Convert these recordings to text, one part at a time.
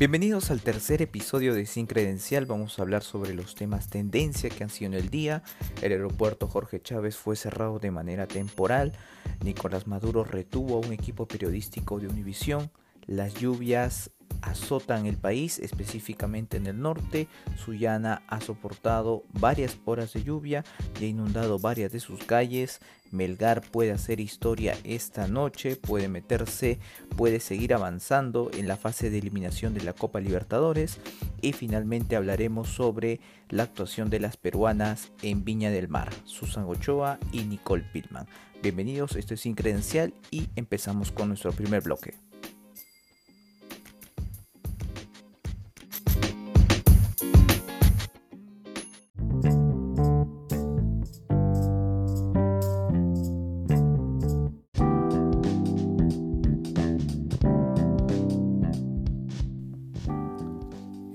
Bienvenidos al tercer episodio de Sin Credencial. Vamos a hablar sobre los temas tendencia que han sido en el día. El aeropuerto Jorge Chávez fue cerrado de manera temporal. Nicolás Maduro retuvo a un equipo periodístico de Univisión. Las lluvias azotan el país, específicamente en el norte. Sullana ha soportado varias horas de lluvia y ha inundado varias de sus calles. Melgar puede hacer historia esta noche, puede meterse, puede seguir avanzando en la fase de eliminación de la Copa Libertadores. Y finalmente hablaremos sobre la actuación de las peruanas en Viña del Mar, Susan Ochoa y Nicole Pitman. Bienvenidos, esto es Sin Credencial y empezamos con nuestro primer bloque.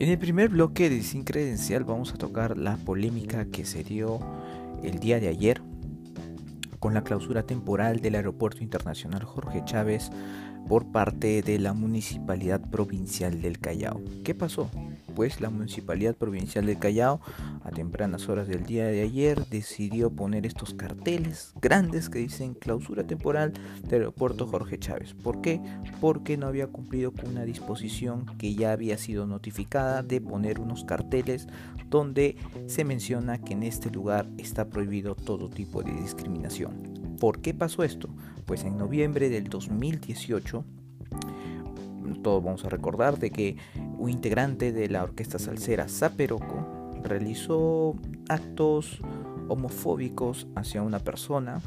En el primer bloque de Sin Credencial vamos a tocar la polémica que se dio el día de ayer con la clausura temporal del Aeropuerto Internacional Jorge Chávez por parte de la Municipalidad Provincial del Callao. ¿Qué pasó? Pues la Municipalidad Provincial del Callao a tempranas horas del día de ayer decidió poner estos carteles grandes que dicen clausura temporal del aeropuerto Jorge Chávez. ¿Por qué? Porque no había cumplido con una disposición que ya había sido notificada de poner unos carteles donde se menciona que en este lugar está prohibido todo tipo de discriminación. ¿Por qué pasó esto? Pues en noviembre del 2018 todos vamos a recordar de que un integrante de la orquesta salsera Zaperoco realizó actos homofóbicos hacia una persona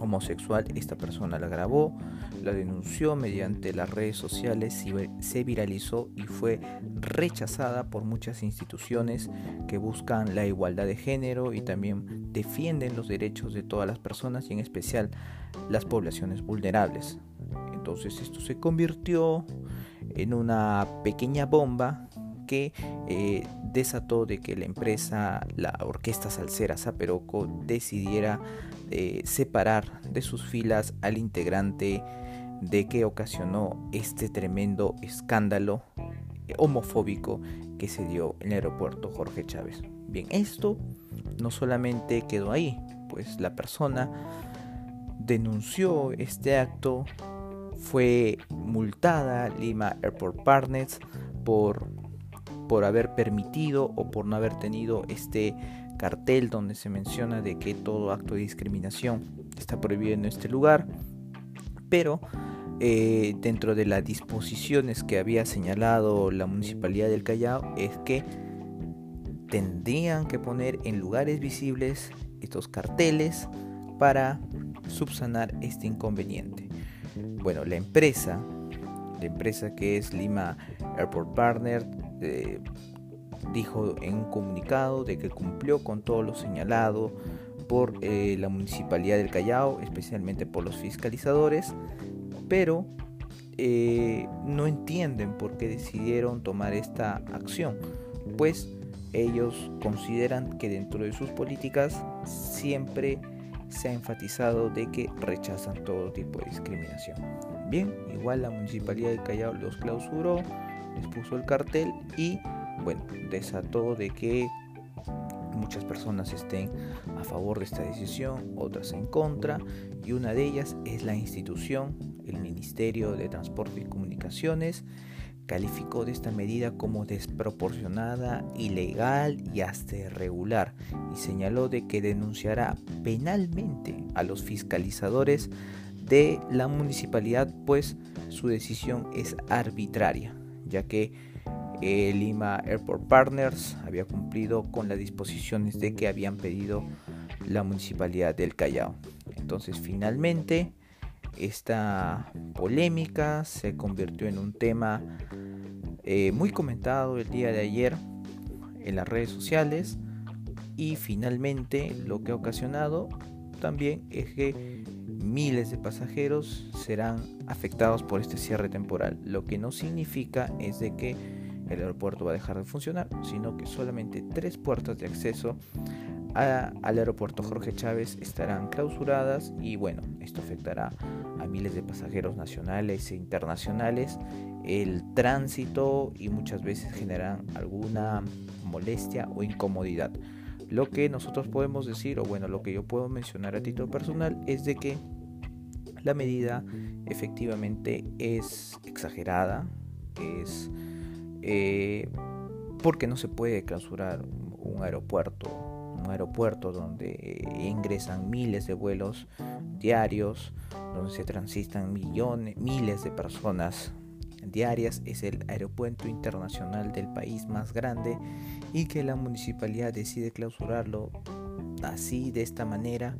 homosexual. Esta persona la grabó, la denunció mediante las redes sociales, se viralizó y fue rechazada por muchas instituciones que buscan la igualdad de género y también defienden los derechos de todas las personas y en especial las poblaciones vulnerables. Entonces esto se convirtió en una pequeña bomba que eh, desató de que la empresa, la orquesta salsera Zaperoco, decidiera eh, separar de sus filas al integrante de que ocasionó este tremendo escándalo homofóbico que se dio en el aeropuerto Jorge Chávez. Bien, esto no solamente quedó ahí, pues la persona denunció este acto fue multada Lima Airport Partners por, por haber permitido o por no haber tenido este cartel donde se menciona de que todo acto de discriminación está prohibido en este lugar, pero eh, dentro de las disposiciones que había señalado la municipalidad del Callao es que tendrían que poner en lugares visibles estos carteles para subsanar este inconveniente. Bueno, la empresa, la empresa que es Lima Airport Partner, eh, dijo en un comunicado de que cumplió con todo lo señalado por eh, la municipalidad del Callao, especialmente por los fiscalizadores, pero eh, no entienden por qué decidieron tomar esta acción, pues ellos consideran que dentro de sus políticas siempre se ha enfatizado de que rechazan todo tipo de discriminación. Bien, igual la municipalidad de Callao los clausuró, les puso el cartel y bueno, desató de que muchas personas estén a favor de esta decisión, otras en contra, y una de ellas es la institución, el Ministerio de Transporte y Comunicaciones, calificó de esta medida como desproporcionada, ilegal y hasta irregular y señaló de que denunciará penalmente a los fiscalizadores de la municipalidad pues su decisión es arbitraria ya que el Lima Airport Partners había cumplido con las disposiciones de que habían pedido la municipalidad del Callao. Entonces finalmente esta polémica se convirtió en un tema eh, muy comentado el día de ayer en las redes sociales y finalmente lo que ha ocasionado también es que miles de pasajeros serán afectados por este cierre temporal, lo que no significa es de que el aeropuerto va a dejar de funcionar, sino que solamente tres puertas de acceso al aeropuerto Jorge Chávez estarán clausuradas y bueno, esto afectará a miles de pasajeros nacionales e internacionales, el tránsito y muchas veces generan alguna molestia o incomodidad. Lo que nosotros podemos decir, o bueno, lo que yo puedo mencionar a título personal, es de que la medida efectivamente es exagerada, es eh, porque no se puede clausurar un aeropuerto, un aeropuerto donde ingresan miles de vuelos diarios, donde se transitan millones, miles de personas diarias, es el aeropuerto internacional del país más grande y que la municipalidad decide clausurarlo así, de esta manera,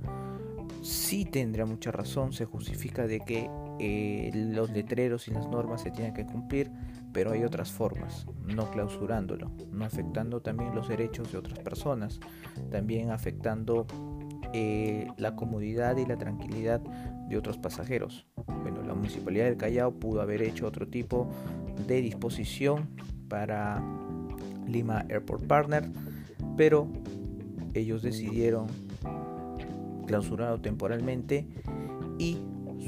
sí tendrá mucha razón, se justifica de que eh, los letreros y las normas se tienen que cumplir, pero hay otras formas, no clausurándolo, no afectando también los derechos de otras personas, también afectando eh, la comodidad y la tranquilidad de otros pasajeros. Bueno, la Municipalidad del Callao pudo haber hecho otro tipo de disposición para Lima Airport Partner, pero ellos decidieron clausurarlo temporalmente y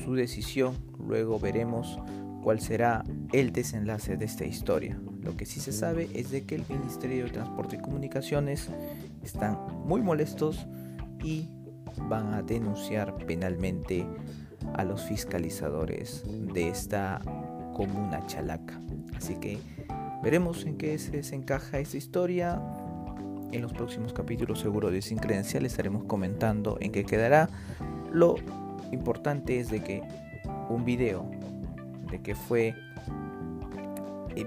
su decisión luego veremos cuál será el desenlace de esta historia. Lo que sí se sabe es de que el Ministerio de Transporte y Comunicaciones están muy molestos y van a denunciar penalmente a los fiscalizadores de esta comuna chalaca. Así que veremos en qué se desencaja esta historia. En los próximos capítulos seguro de Sin Credencial estaremos comentando en qué quedará. Lo importante es de que un video que fue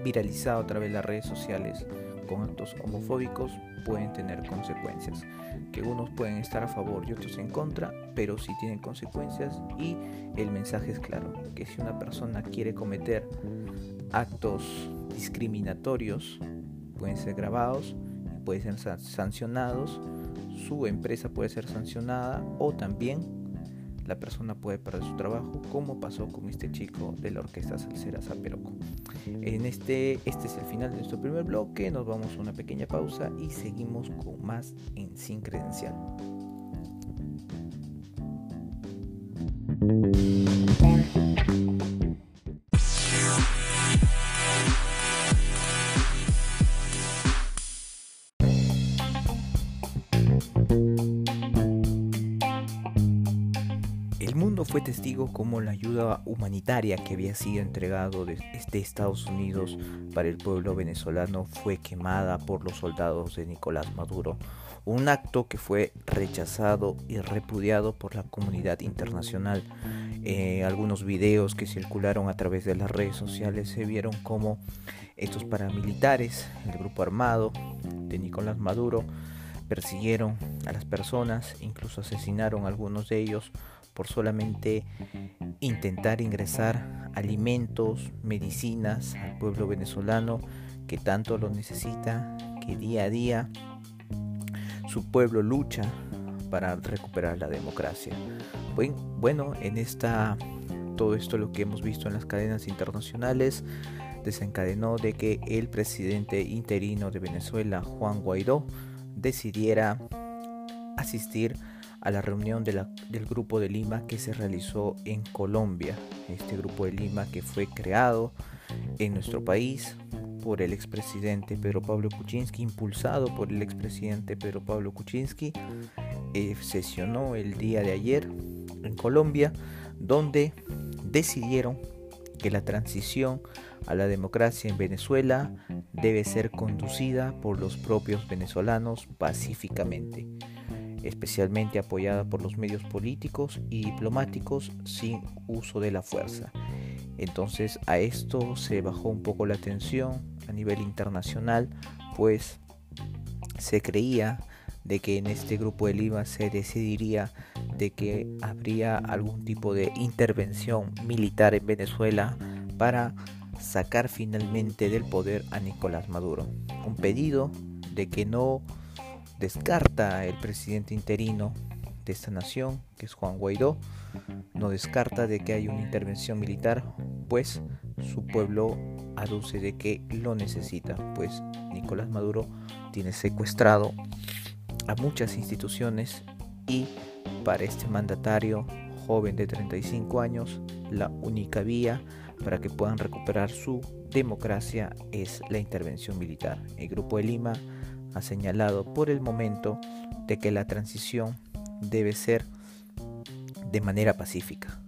viralizado a través de las redes sociales con actos homofóbicos pueden tener consecuencias. Que unos pueden estar a favor y otros en contra, pero sí tienen consecuencias y el mensaje es claro, que si una persona quiere cometer actos discriminatorios, pueden ser grabados, pueden ser sancionados, su empresa puede ser sancionada o también la persona puede perder su trabajo, como pasó con este chico de la orquesta salsera Zaperoco. En este, este es el final de nuestro primer bloque, nos vamos a una pequeña pausa y seguimos con más en Sin Credencial. Fue testigo como la ayuda humanitaria que había sido entregado de, Estados Unidos para el pueblo venezolano fue quemada por los soldados de Nicolás Maduro, un acto que fue rechazado y repudiado por la comunidad internacional. Eh, algunos videos que circularon a través de las redes sociales se vieron como estos paramilitares, el grupo armado de Nicolás Maduro, persiguieron a las personas, incluso asesinaron a algunos de ellos por solamente intentar ingresar alimentos, medicinas al pueblo venezolano que tanto lo necesita, que día a día su pueblo lucha para recuperar la democracia. Bueno, en esta todo esto lo que hemos visto en las cadenas internacionales desencadenó de que el presidente interino de Venezuela, Juan Guaidó, decidiera asistir a la reunión del Grupo de Lima que se realizó en Colombia. Este Grupo de Lima que fue creado en nuestro país por el expresidente Pedro Pablo Kuczynski, impulsado por el expresidente Pedro Pablo Kuczynski, eh, sesionó el día de ayer en Colombia, donde decidieron que la transición a la democracia en Venezuela debe ser conducida por los propios venezolanos pacíficamente especialmente apoyada por los medios políticos y diplomáticos sin uso de la fuerza. Entonces a esto se bajó un poco la tensión a nivel internacional, pues se creía de que en este grupo de Lima se decidiría de que habría algún tipo de intervención militar en Venezuela para sacar finalmente del poder a Nicolás Maduro. Un pedido de que no descarta el presidente interino de esta nación, que es Juan Guaidó, no descarta de que hay una intervención militar, pues su pueblo aduce de que lo necesita, pues Nicolás Maduro tiene secuestrado a muchas instituciones y para este mandatario joven de 35 años, la única vía para que puedan recuperar su democracia es la intervención militar. El Grupo de Lima ha señalado por el momento de que la transición debe ser de manera pacífica.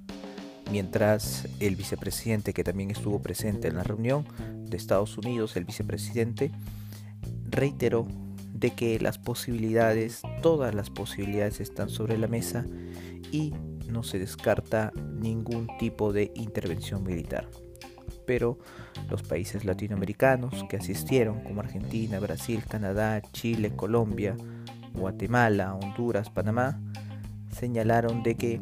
Mientras el vicepresidente, que también estuvo presente en la reunión de Estados Unidos, el vicepresidente reiteró de que las posibilidades, todas las posibilidades están sobre la mesa y no se descarta ningún tipo de intervención militar. Pero los países latinoamericanos que asistieron, como Argentina, Brasil, Canadá, Chile, Colombia, Guatemala, Honduras, Panamá, señalaron de que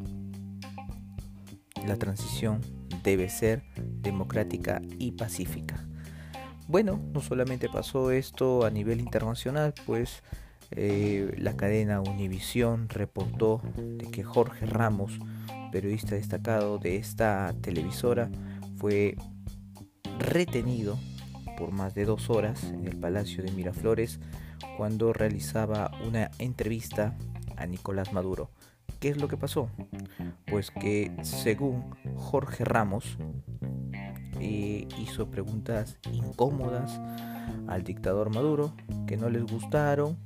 la transición debe ser democrática y pacífica. Bueno, no solamente pasó esto a nivel internacional, pues eh, la cadena Univisión reportó de que Jorge Ramos, periodista destacado de esta televisora, fue retenido por más de dos horas en el Palacio de Miraflores cuando realizaba una entrevista a Nicolás Maduro. ¿Qué es lo que pasó? Pues que según Jorge Ramos eh, hizo preguntas incómodas al dictador Maduro que no les gustaron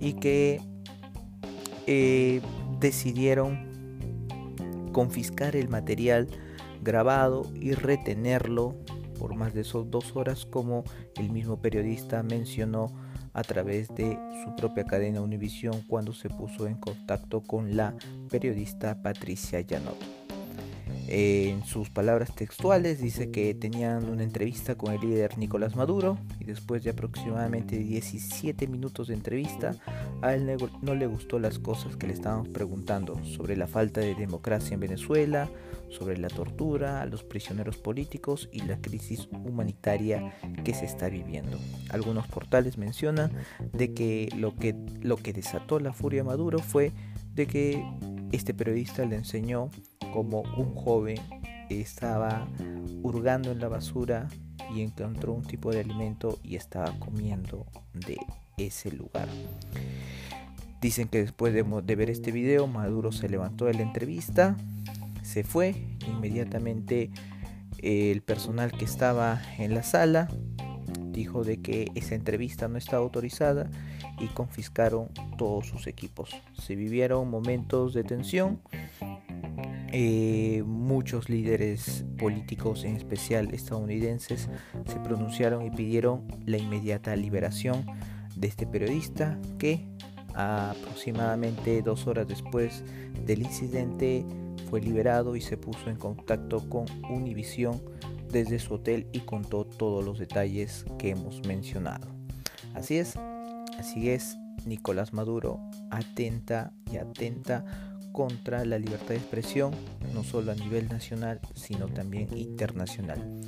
y que eh, decidieron confiscar el material grabado y retenerlo por más de esos dos horas como el mismo periodista mencionó a través de su propia cadena Univisión cuando se puso en contacto con la periodista Patricia Janot en sus palabras textuales dice que tenían una entrevista con el líder Nicolás Maduro y después de aproximadamente 17 minutos de entrevista a él no le gustó las cosas que le estábamos preguntando sobre la falta de democracia en Venezuela, sobre la tortura los prisioneros políticos y la crisis humanitaria que se está viviendo. Algunos portales mencionan de que lo que, lo que desató la furia Maduro fue de que este periodista le enseñó como un joven estaba hurgando en la basura y encontró un tipo de alimento y estaba comiendo de ese lugar. Dicen que después de, ver este video, Maduro se levantó de la entrevista, se fue, inmediatamente el personal que estaba en la sala dijo de que esa entrevista no estaba autorizada y confiscaron todos sus equipos. Se vivieron momentos de tensión eh, muchos líderes políticos, en especial estadounidenses, se pronunciaron y pidieron la inmediata liberación de este periodista que aproximadamente dos horas después del incidente fue liberado y se puso en contacto con Univision desde su hotel y contó todos los detalles que hemos mencionado. Así es, así es, Nicolás Maduro atenta y atenta contra la libertad de expresión, no solo a nivel nacional, sino también internacional.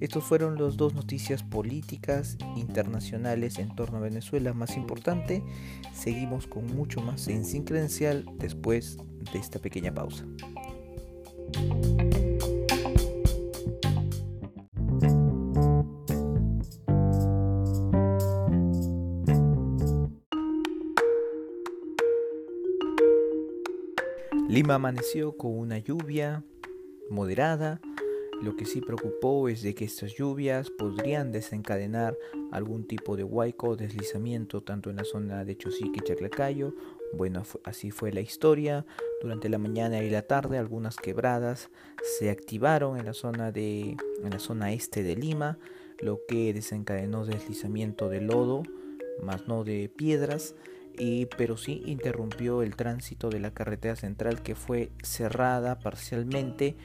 Estos fueron las dos noticias políticas internacionales en torno a Venezuela más importante. Seguimos con mucho más en Sin Credencial después de esta pequeña pausa. Lima amaneció con una lluvia moderada. Lo que sí preocupó es de que estas lluvias podrían desencadenar algún tipo de huaico o deslizamiento tanto en la zona de Chosique y Chaclacayo. Bueno, así fue la historia. Durante la mañana y la tarde algunas quebradas se activaron en la zona de en la zona este de Lima, lo que desencadenó deslizamiento de lodo, más no de piedras pero sí interrumpió el tránsito de la carretera central que fue cerrada parcialmente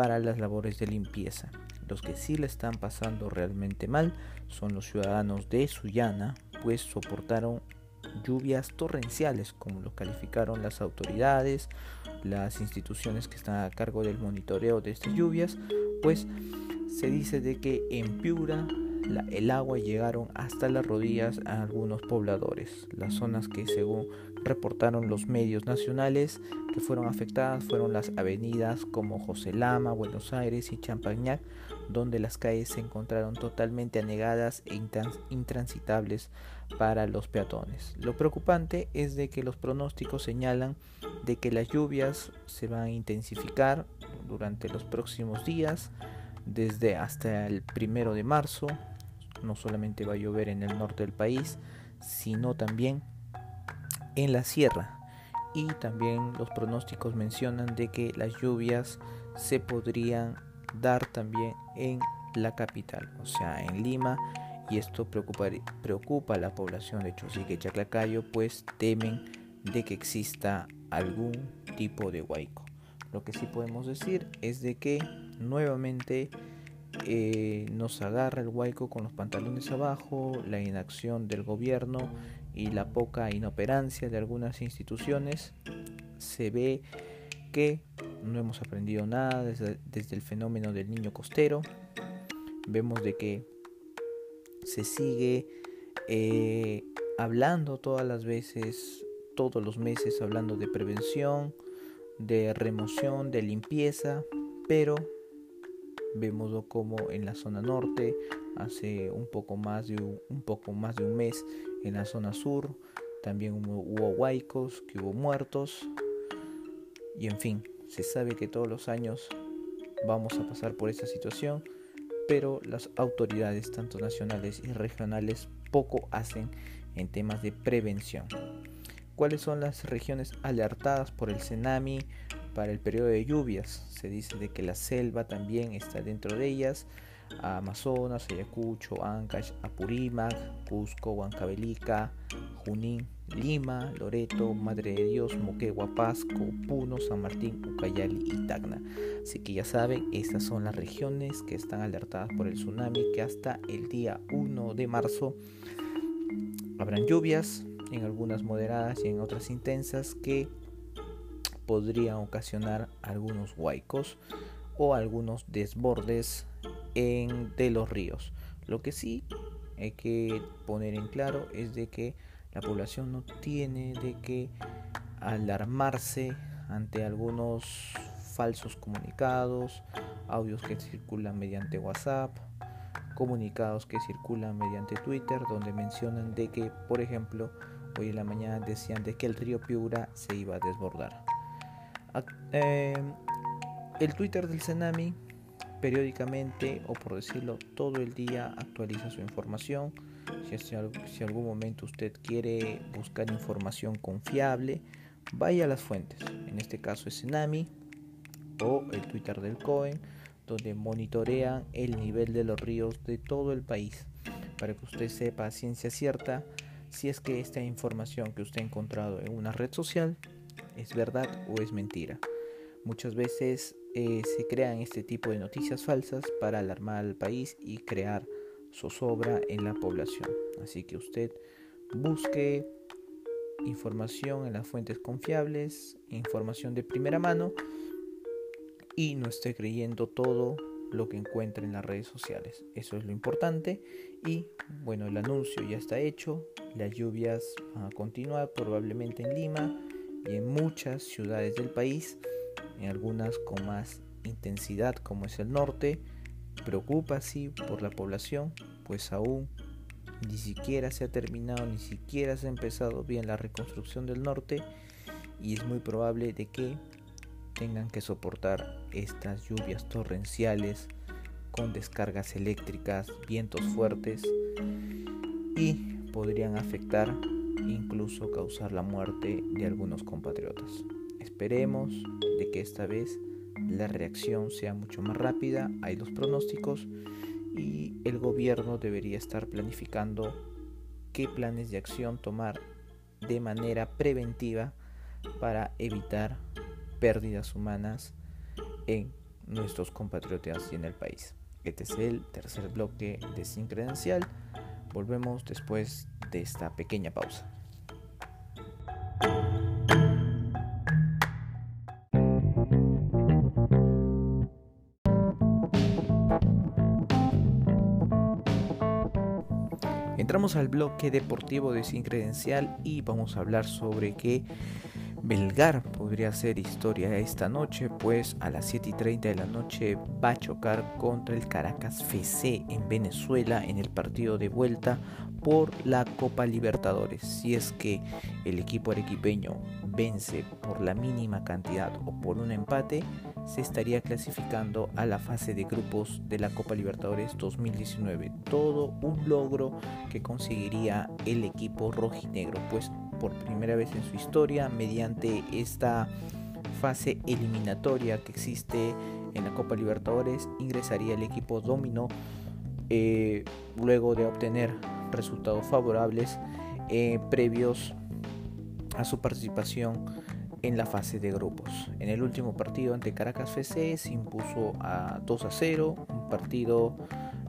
para las labores de limpieza. Los que sí le están pasando realmente mal son los ciudadanos de Sullana, pues soportaron lluvias torrenciales, como lo calificaron las autoridades, las instituciones que están a cargo del monitoreo de estas lluvias, pues se dice de que en Piura el agua llegaron hasta las rodillas a algunos pobladores. Las zonas que según reportaron los medios nacionales que fueron afectadas fueron las avenidas como José Lama, Buenos Aires y Champañac, donde las calles se encontraron totalmente anegadas e intransitables para los peatones. Lo preocupante es de que los pronósticos señalan de que las lluvias se van a intensificar durante los próximos días, desde hasta el primero de marzo. No solamente va a llover en el norte del país, sino también en la sierra. Y también los pronósticos mencionan de que las lluvias se podrían dar también en la capital, o sea, en Lima, y esto preocupa, preocupa a la población de Chosique y Chaclacayo, pues temen de que exista algún tipo de huaico. Lo que sí podemos decir es de que nuevamente eh, nos agarra el huaico con los pantalones abajo, la inacción del gobierno y la poca inoperancia de algunas instituciones. Se ve que no hemos aprendido nada desde, el fenómeno del niño costero. Vemos de que se sigue eh, hablando todas las veces, todos los meses, hablando de prevención, de remoción, de limpieza, pero vemos como en la zona norte hace un poco más de un, poco más de un mes en la zona sur también hubo, hubo huaicos que hubo muertos y en fin se sabe que todos los años vamos a pasar por esta situación, pero las autoridades, tanto nacionales y regionales, poco hacen en temas de prevención. ¿Cuáles son las regiones alertadas por el tsunami para el periodo de lluvias? Se dice de que la selva también está dentro de ellas. Amazonas, Ayacucho, Ancash, Apurímac, Cusco, Huancavelica, Junín, Lima, Loreto, Madre de Dios, Moquegua, Pasco, Puno, San Martín, Ucayali y Tacna. Así que ya saben, estas son las regiones que están alertadas por el tsunami que hasta el día 1 de marzo habrán lluvias, en algunas moderadas y en otras intensas que podrían ocasionar algunos huaicos o algunos desbordes en, de los ríos. Lo que sí hay que poner en claro es de que la población no tiene de que alarmarse ante algunos falsos comunicados, audios que circulan mediante WhatsApp, comunicados que circulan mediante Twitter donde mencionan de que, por ejemplo, hoy en la mañana decían de que el río Piura se iba a desbordar. Eh, el Twitter del Tsunami periódicamente o por decirlo todo el día actualiza su información si, en algún momento usted quiere buscar información confiable, vaya a las fuentes. En este caso es Tsunami o el Twitter del COEN, donde monitorean el nivel de los ríos de todo el país para que usted sepa a ciencia cierta si es que esta información que usted ha encontrado en una red social es verdad o es mentira. Muchas veces eh, se crean este tipo de noticias falsas para alarmar al país y crear zozobra en la población. Así que usted busque información en las fuentes confiables, información de primera mano y no esté creyendo todo lo que encuentre en las redes sociales. Eso es lo importante y bueno, el anuncio ya está hecho. Las lluvias van a continuar probablemente en Lima y en muchas ciudades del país, en algunas con más intensidad como es el norte Preocupa así por la población, pues aún ni siquiera se ha terminado, ni siquiera se ha empezado bien la reconstrucción del norte y es muy probable de que tengan que soportar estas lluvias torrenciales con descargas eléctricas, vientos fuertes y podrían afectar incluso causar la muerte de algunos compatriotas. Esperemos de que esta vez la reacción sea mucho más rápida, hay los pronósticos y el gobierno debería estar planificando qué planes de acción tomar de manera preventiva para evitar pérdidas humanas en nuestros compatriotas y en el país. Este es el tercer bloque de Sin Credencial. Volvemos después de esta pequeña pausa. Entramos al bloque deportivo de Sin Credencial y vamos a hablar sobre que Belgar podría ser historia esta noche, pues a las 7 y 30 de la noche va a chocar contra el Caracas FC en Venezuela en el partido de vuelta por la Copa Libertadores. Si es que el equipo arequipeño vence por la mínima cantidad o por un empate, se estaría clasificando a la fase de grupos de la Copa Libertadores 2019. Todo un logro que conseguiría el equipo rojinegro, pues por primera vez en su historia mediante esta fase eliminatoria que existe en la Copa Libertadores ingresaría el equipo Domino eh, luego de obtener resultados favorables eh, previos a su participación en la fase de grupos. En el último partido ante Caracas FC se impuso a 2 a 0, un partido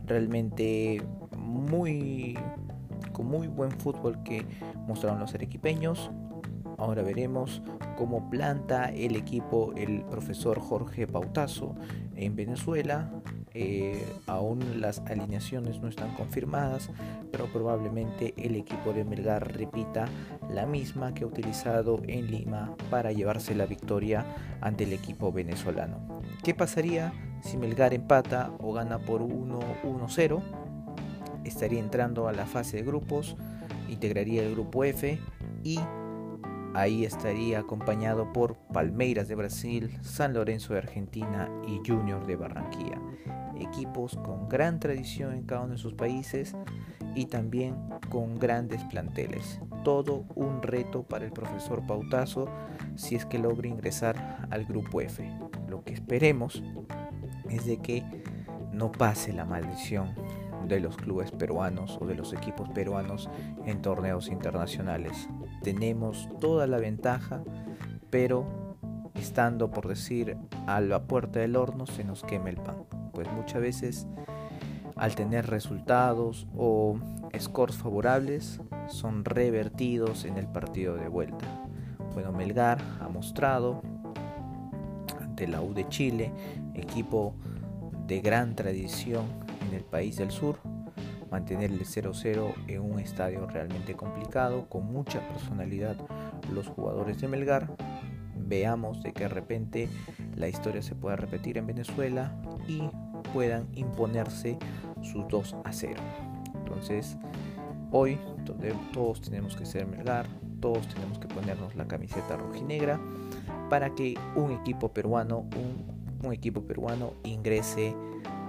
realmente muy con muy buen fútbol que mostraron los arequipeños. Ahora veremos cómo planta el equipo el profesor Jorge Pautazo en Venezuela. Eh, aún las alineaciones no están confirmadas, pero probablemente el equipo de Melgar repita la misma que ha utilizado en Lima para llevarse la victoria ante el equipo venezolano. ¿Qué pasaría si Melgar empata o gana por 1-1-0? estaría entrando a la fase de grupos, integraría el grupo F y ahí estaría acompañado por Palmeiras de Brasil, San Lorenzo de Argentina y Junior de Barranquilla. Equipos con gran tradición en cada uno de sus países y también con grandes planteles. Todo un reto para el profesor Pautazo si es que logra ingresar al grupo F. Lo que esperemos es de que no pase la maldición de los clubes peruanos o de los equipos peruanos en torneos internacionales. Tenemos toda la ventaja, pero estando por decir a la puerta del horno se nos quema el pan. Pues muchas veces al tener resultados o scores favorables son revertidos en el partido de vuelta. Bueno, Melgar ha mostrado ante la U de Chile, equipo de gran tradición en el país del sur, mantener el 0-0 en un estadio realmente complicado, con mucha personalidad los jugadores de Melgar. Veamos de que de repente la historia se pueda repetir en Venezuela y puedan imponerse sus 2 a 0. Entonces, hoy todos tenemos que ser Melgar, todos tenemos que ponernos la camiseta rojinegra para que un equipo peruano, un, un equipo peruano ingrese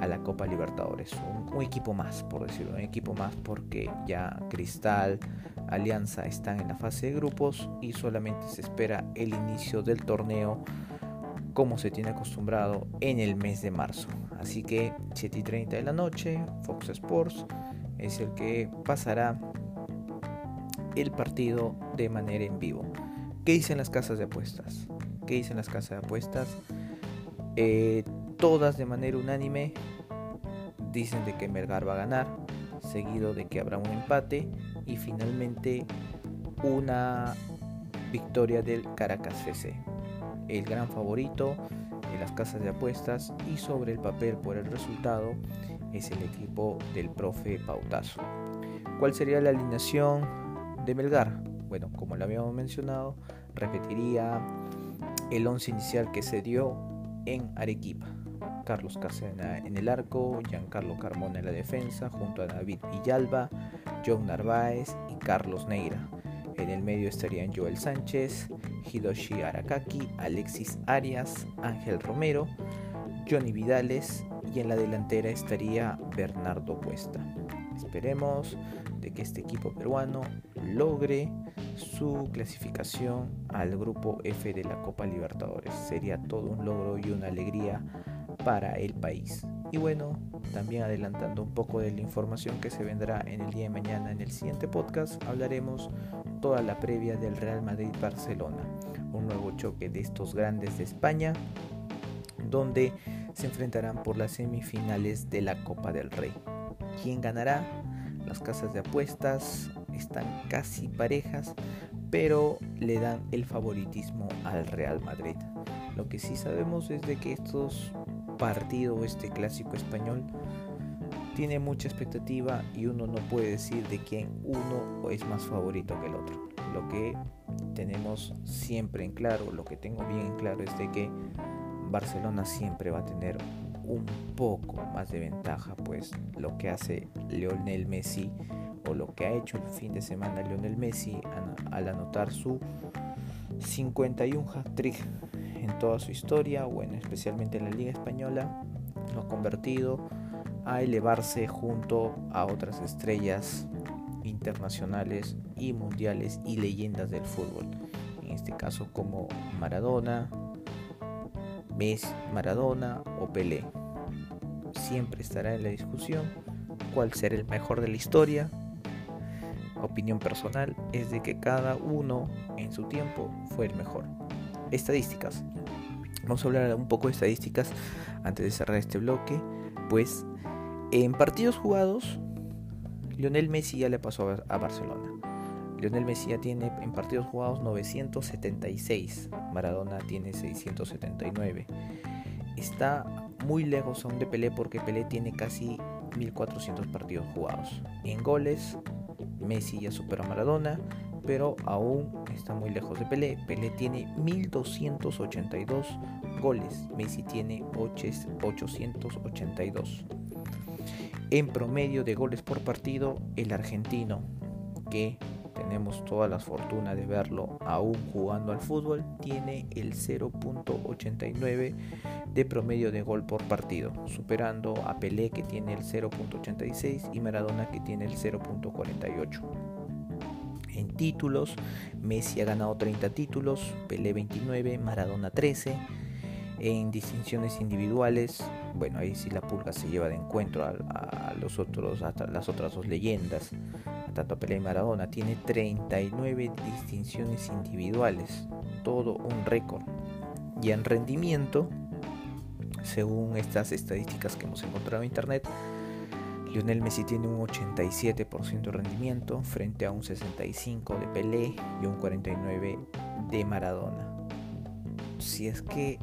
a la Copa Libertadores. Un, equipo más, por decirlo, un equipo más porque ya Cristal, Alianza están en la fase de grupos y solamente se espera el inicio del torneo como se tiene acostumbrado en el mes de marzo. Así que 7 y 30 de la noche, Fox Sports es el que pasará el partido de manera en vivo. ¿Qué dicen las casas de apuestas? ¿Qué dicen las casas de apuestas? Eh, todas de manera unánime dicen de que Melgar va a ganar, seguido de que habrá un empate y finalmente una victoria del Caracas FC. El gran favorito de las casas de apuestas y sobre el papel por el resultado es el equipo del profe Pautazo. ¿Cuál sería la alineación de Melgar? Bueno, como lo habíamos mencionado, repetiría el once inicial que se dio en Arequipa. Carlos Casena en el arco, Giancarlo Carmona en la defensa, junto a David Villalba, John Narváez y Carlos Neira. En el medio estarían Joel Sánchez, Hidoshi Arakaki, Alexis Arias, Ángel Romero, Johnny Vidales y en la delantera estaría Bernardo Cuesta. Esperemos de que este equipo peruano logre su clasificación al grupo F de la Copa Libertadores. Sería todo un logro y una alegría para el país. Y bueno, también adelantando un poco de la información que se vendrá en el día de mañana en el siguiente podcast, hablaremos toda la previa del Real Madrid-Barcelona, un nuevo choque de estos grandes de España, donde se enfrentarán por las semifinales de la Copa del Rey. ¿Quién ganará? Las casas de apuestas están casi parejas, pero le dan el favoritismo al Real Madrid. Lo que sí sabemos es de que estos partido, este clásico español, tiene mucha expectativa y uno no puede decir de quién uno es más favorito que el otro. Lo que tenemos siempre en claro, lo que tengo bien en claro es de que Barcelona siempre va a tener un poco más de ventaja, pues lo que hace Lionel Messi o lo que ha hecho el fin de semana Lionel Messi al anotar su 51 hat-trick toda su historia, bueno, especialmente en la Liga Española, lo ha convertido a elevarse junto a otras estrellas internacionales y mundiales y leyendas del fútbol. En este caso como Maradona, Messi, Maradona o Pelé. Siempre estará en la discusión cuál será el mejor de la historia. Opinión personal es de que cada uno en su tiempo fue el mejor. Estadísticas. Vamos a hablar un poco de estadísticas antes de cerrar este bloque. Pues en partidos jugados, Lionel Messi ya le pasó a Barcelona. Lionel Messi ya tiene en partidos jugados 976, Maradona tiene 679. Está muy lejos aún de Pelé porque Pelé tiene casi 1400 partidos jugados. En goles, Messi ya supera a Maradona, pero aún está muy lejos de Pelé. Pelé tiene 1282 goles, Messi tiene 882. En promedio de goles por partido, el argentino, que tenemos toda la fortuna de verlo aún jugando al fútbol, tiene el 0.89 de promedio de gol por partido, superando a Pelé que tiene el 0.86 y Maradona que tiene el 0.48. Títulos, Messi ha ganado 30 títulos, Pelé 29, Maradona 13. En distinciones individuales, bueno, ahí sí la pulga se lleva de encuentro a, los otros, hasta las otras dos leyendas, tanto Pelé y Maradona, tiene 39 distinciones individuales, todo un récord. Y en rendimiento, según estas estadísticas que hemos encontrado en internet, Lionel Messi tiene un 87% de rendimiento frente a un 65% de Pelé y un 49% de Maradona. Si es que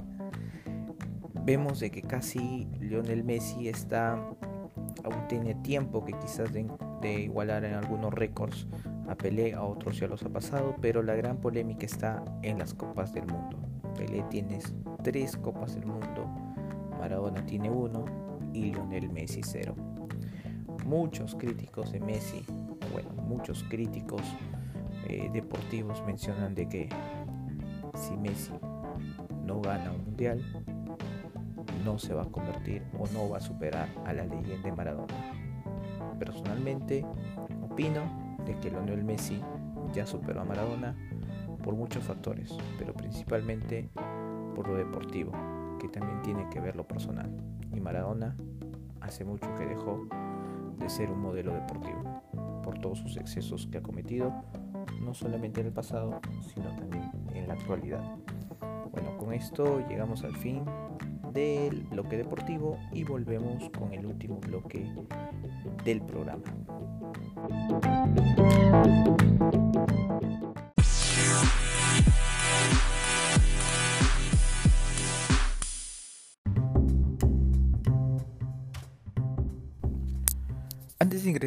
vemos de que casi Lionel Messi está aún tiene tiempo que quizás de, de igualar en algunos récords a Pelé, a otros ya los ha pasado, pero la gran polémica está en las copas del mundo. Pelé tiene tres copas del mundo, Maradona tiene uno y Lionel Messi cero muchos críticos de Messi, bueno, muchos críticos eh, deportivos mencionan de que si Messi no gana un mundial, no se va a convertir o no va a superar a la leyenda de Maradona. Personalmente, opino de que Lionel Messi ya superó a Maradona por muchos factores, pero principalmente por lo deportivo, que también tiene que ver lo personal. Y Maradona hace mucho que dejó de ser un modelo deportivo, por todos sus excesos que ha cometido, no solamente en el pasado, sino también en la actualidad. Bueno, con esto llegamos al fin del bloque deportivo y volvemos con el último bloque del programa.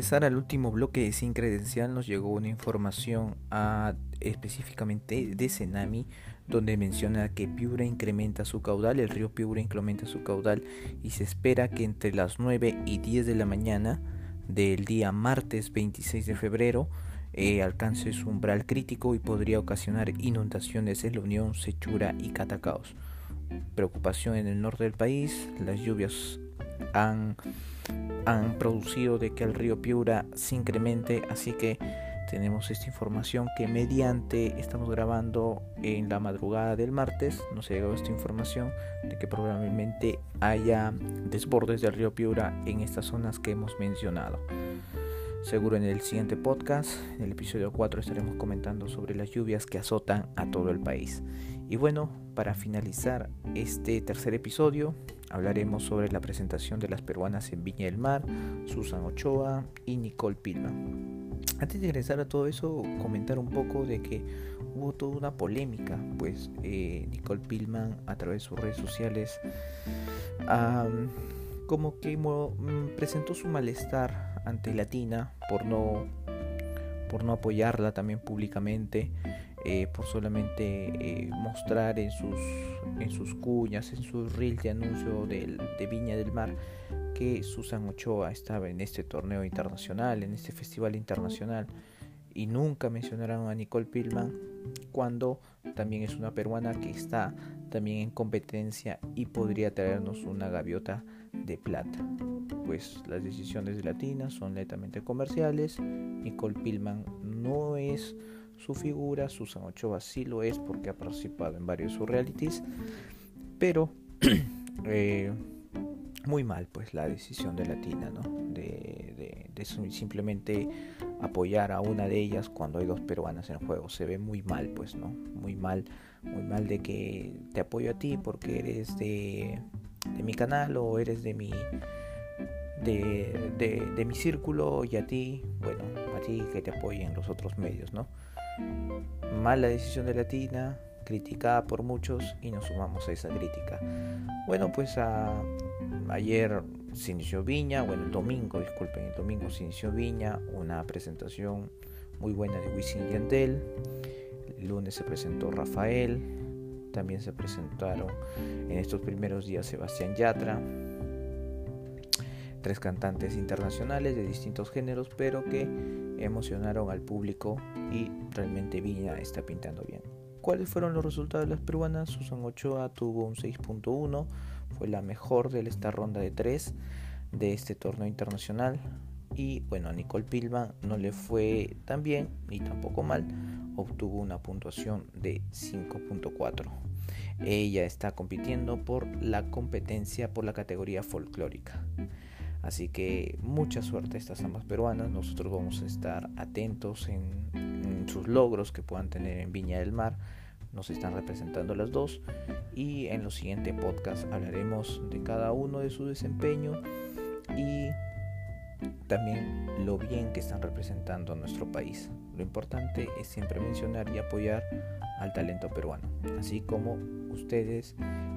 Ingresar al último bloque de Sin Credencial nos llegó una información a, específicamente de Senami donde menciona que Piura incrementa su caudal, el río Piura incrementa su caudal y se espera que entre las 9 y 10 de la mañana del día martes 26 de febrero eh, alcance su umbral crítico y podría ocasionar inundaciones en la Unión, Sechura y Catacaos. Preocupación en el norte del país, las lluvias han producido de que el río Piura se incremente, así que tenemos esta información que mediante estamos grabando en la madrugada del martes, nos ha llegado esta información de que probablemente haya desbordes del río Piura en estas zonas que hemos mencionado. Seguro en el siguiente podcast, en el episodio 4, estaremos comentando sobre las lluvias que azotan a todo el país. Y bueno, para finalizar este tercer episodio, hablaremos sobre la presentación de las peruanas en Viña del Mar, Susan Ochoa y Nicole Pilman. Antes de ingresar a todo eso, comentar un poco de que hubo toda una polémica, pues eh, Nicole Pilman a través de sus redes sociales como que mm, presentó su malestar ante Latina por no, por no apoyarla también públicamente eh, por solamente eh, mostrar en sus, en sus cuñas, en sus reels de anuncio del, de Viña del Mar, que Susan Ochoa estaba en este torneo internacional, en este festival internacional, y nunca mencionaron a Nicole Pillman cuando también es una peruana que está también en competencia y podría traernos una gaviota de plata. Pues las decisiones de Latina son netamente comerciales. Nicole Pillman no es su figura, Susan Ochoa sí lo es porque ha participado en varios surrealities, pero eh, muy mal pues la decisión de Latina, ¿no? De, de, simplemente apoyar a una de ellas cuando hay dos peruanas en juego. Se ve muy mal pues, ¿no? Muy mal, muy mal de que te apoyo a ti porque eres de, de mi canal o eres de mi de, de, mi círculo y a ti, bueno, a ti que te apoyen los otros medios, ¿no? Mala decisión de Latina, criticada por muchos y nos sumamos a esa crítica. Bueno, pues ayer se inició Viña, bueno, el domingo, disculpen, el domingo se inició Viña, una presentación muy buena de Wisin y Yandel. El lunes se presentó Rafael, también se presentaron en estos primeros días Sebastián Yatra, tres cantantes internacionales de distintos géneros, pero que emocionaron al público y realmente Viña está pintando bien. ¿Cuáles fueron los resultados de las peruanas? Susan Ochoa tuvo un 6.1, fue la mejor de esta ronda de 3 de este torneo internacional. Y bueno, a Nicole Pilman no le fue tan bien ni tampoco mal, obtuvo una puntuación de 5.4. Ella está compitiendo por la competencia por la categoría folclórica. Así que mucha suerte a estas ambas peruanas. Nosotros vamos a estar atentos en, sus logros que puedan tener en Viña del Mar. Nos están representando las dos. Y en los siguientes podcasts hablaremos de cada uno de su desempeño y también lo bien que están representando a nuestro país. Lo importante es siempre mencionar y apoyar al talento peruano. Así como ustedes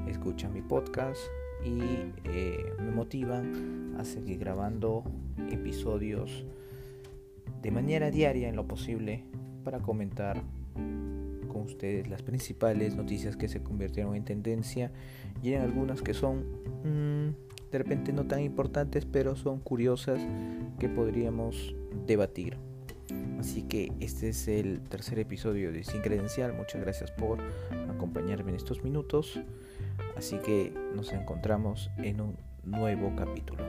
escuchan mi podcast, y eh, me motivan a seguir grabando episodios de manera diaria en lo posible para comentar con ustedes las principales noticias que se convirtieron en tendencia y en algunas que son mm, de repente no tan importantes pero son curiosas que podríamos debatir. Así que este es el tercer episodio de Sin Credencial. Muchas gracias por acompañarme en estos minutos. Así que nos encontramos en un nuevo capítulo.